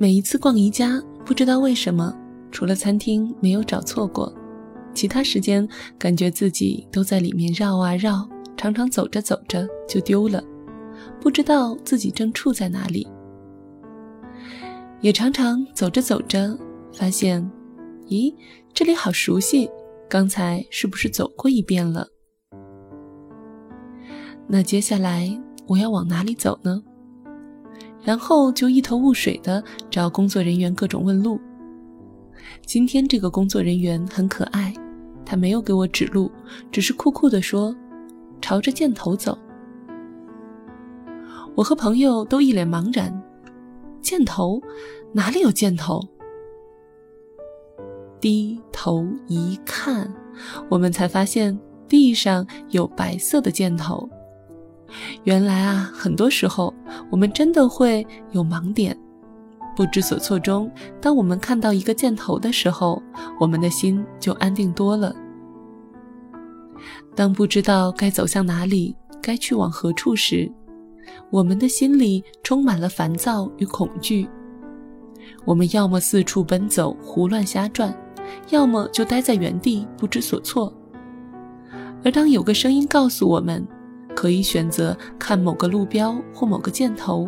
每一次逛宜家，不知道为什么，除了餐厅没有找错过，其他时间感觉自己都在里面绕啊绕，常常走着走着就丢了，不知道自己正处在哪里。也常常走着走着，发现，咦，这里好熟悉，刚才是不是走过一遍了？那接下来我要往哪里走呢？然后就一头雾水的找工作人员各种问路。今天这个工作人员很可爱，他没有给我指路，只是酷酷的说：“朝着箭头走。”我和朋友都一脸茫然。箭头哪里有箭头？低头一看，我们才发现地上有白色的箭头。原来啊，很多时候我们真的会有盲点，不知所措中，当我们看到一个箭头的时候，我们的心就安定多了。当不知道该走向哪里，该去往何处时，我们的心里充满了烦躁与恐惧。我们要么四处奔走，胡乱瞎转，要么就待在原地不知所措。而当有个声音告诉我们，可以选择看某个路标或某个箭头，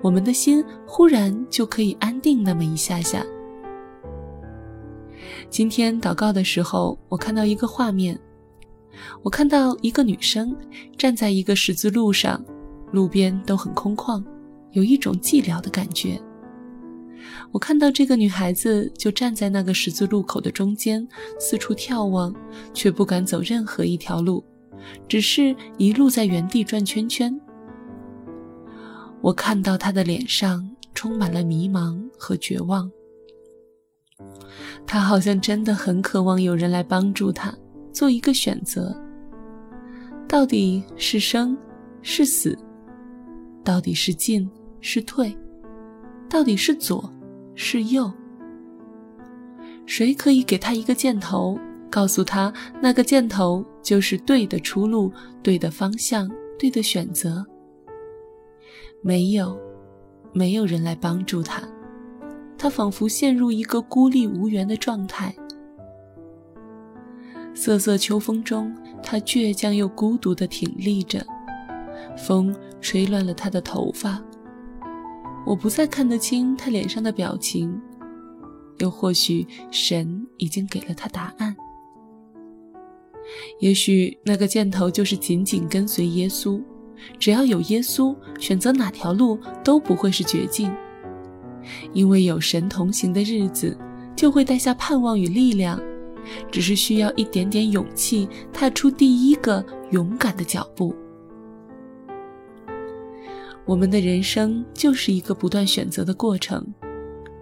我们的心忽然就可以安定那么一下下。今天祷告的时候，我看到一个画面，我看到一个女生站在一个十字路上。路边都很空旷，有一种寂寥的感觉。我看到这个女孩子就站在那个十字路口的中间，四处眺望，却不敢走任何一条路，只是一路在原地转圈圈。我看到他的脸上充满了迷茫和绝望，他好像真的很渴望有人来帮助他做一个选择，到底是生是死？到底是进是退？到底是左是右？谁可以给他一个箭头，告诉他那个箭头就是对的出路、对的方向、对的选择？没有，没有人来帮助他。他仿佛陷入一个孤立无援的状态。瑟瑟秋风中，他倔强又孤独地挺立着。风吹乱了他的头发，我不再看得清他脸上的表情，又或许神已经给了他答案。也许那个箭头就是紧紧跟随耶稣，只要有耶稣，选择哪条路都不会是绝境，因为有神同行的日子，就会带下盼望与力量，只是需要一点点勇气，踏出第一个勇敢的脚步。我们的人生就是一个不断选择的过程，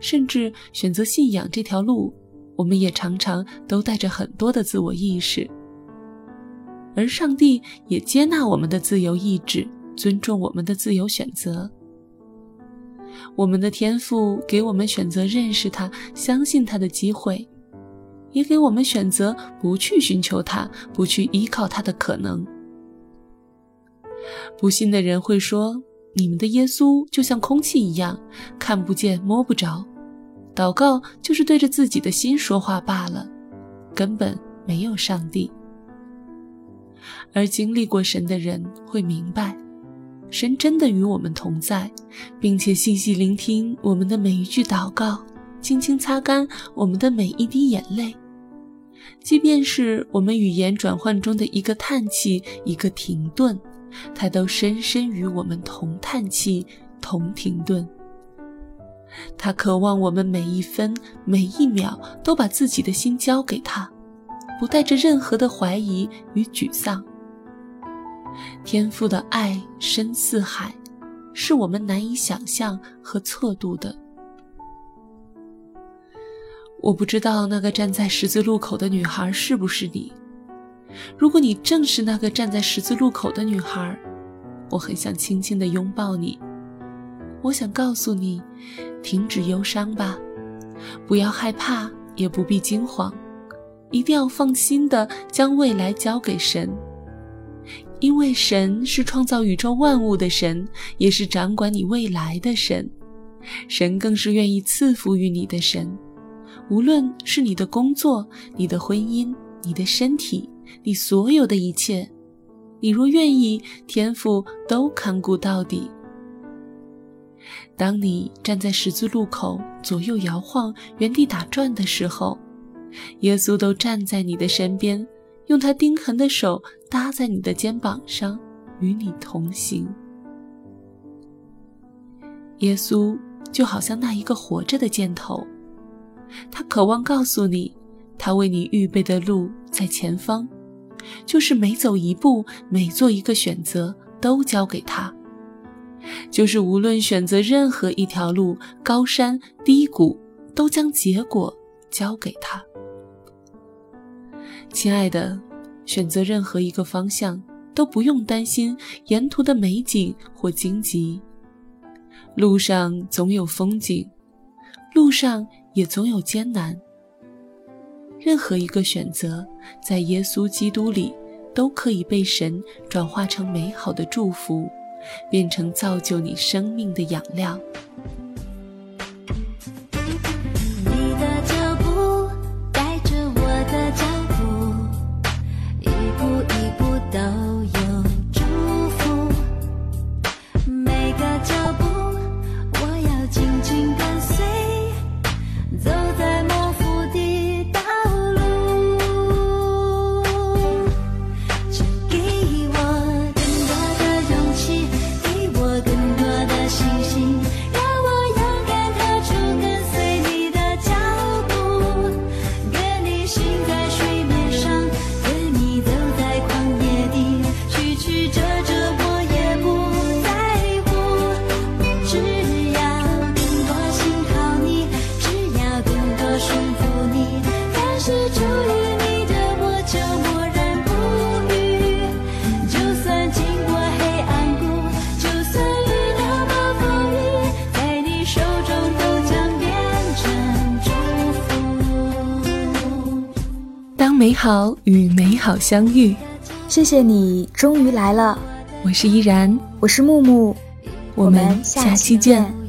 甚至选择信仰这条路，我们也常常都带着很多的自我意识。而上帝也接纳我们的自由意志，尊重我们的自由选择。我们的天赋给我们选择认识他、相信他的机会，也给我们选择不去寻求他、不去依靠他的可能。不信的人会说。你们的耶稣就像空气一样，看不见摸不着，祷告就是对着自己的心说话罢了，根本没有上帝。而经历过神的人会明白，神真的与我们同在，并且细细聆听我们的每一句祷告，轻轻擦干我们的每一滴眼泪，即便是我们语言转换中的一个叹气，一个停顿。他都深深与我们同叹气，同停顿。他渴望我们每一分每一秒都把自己的心交给他，不带着任何的怀疑与沮丧。天父的爱深似海，是我们难以想象和测度的。我不知道那个站在十字路口的女孩是不是你。如果你正是那个站在十字路口的女孩，我很想轻轻地拥抱你。我想告诉你，停止忧伤吧，不要害怕，也不必惊慌，一定要放心地将未来交给神，因为神是创造宇宙万物的神，也是掌管你未来的神。神更是愿意赐福于你的神。无论是你的工作、你的婚姻、你的身体、你所有的一切，你若愿意，天父都看顾到底。当你站在十字路口，左右摇晃、原地打转的时候，耶稣都站在你的身边，用他钉痕的手搭在你的肩膀上，与你同行。耶稣就好像那一个活着的箭头。他渴望告诉你，他为你预备的路在前方，就是每走一步，每做一个选择，都交给他；就是无论选择任何一条路，高山低谷，都将结果交给他。亲爱的，选择任何一个方向，都不用担心沿途的美景或荆棘，路上总有风景，路上。也总有艰难。任何一个选择，在耶稣基督里，都可以被神转化成美好的祝福，变成造就你生命的养料。好与美好相遇，谢谢你终于来了。我是依然，我是木木，我们下期见。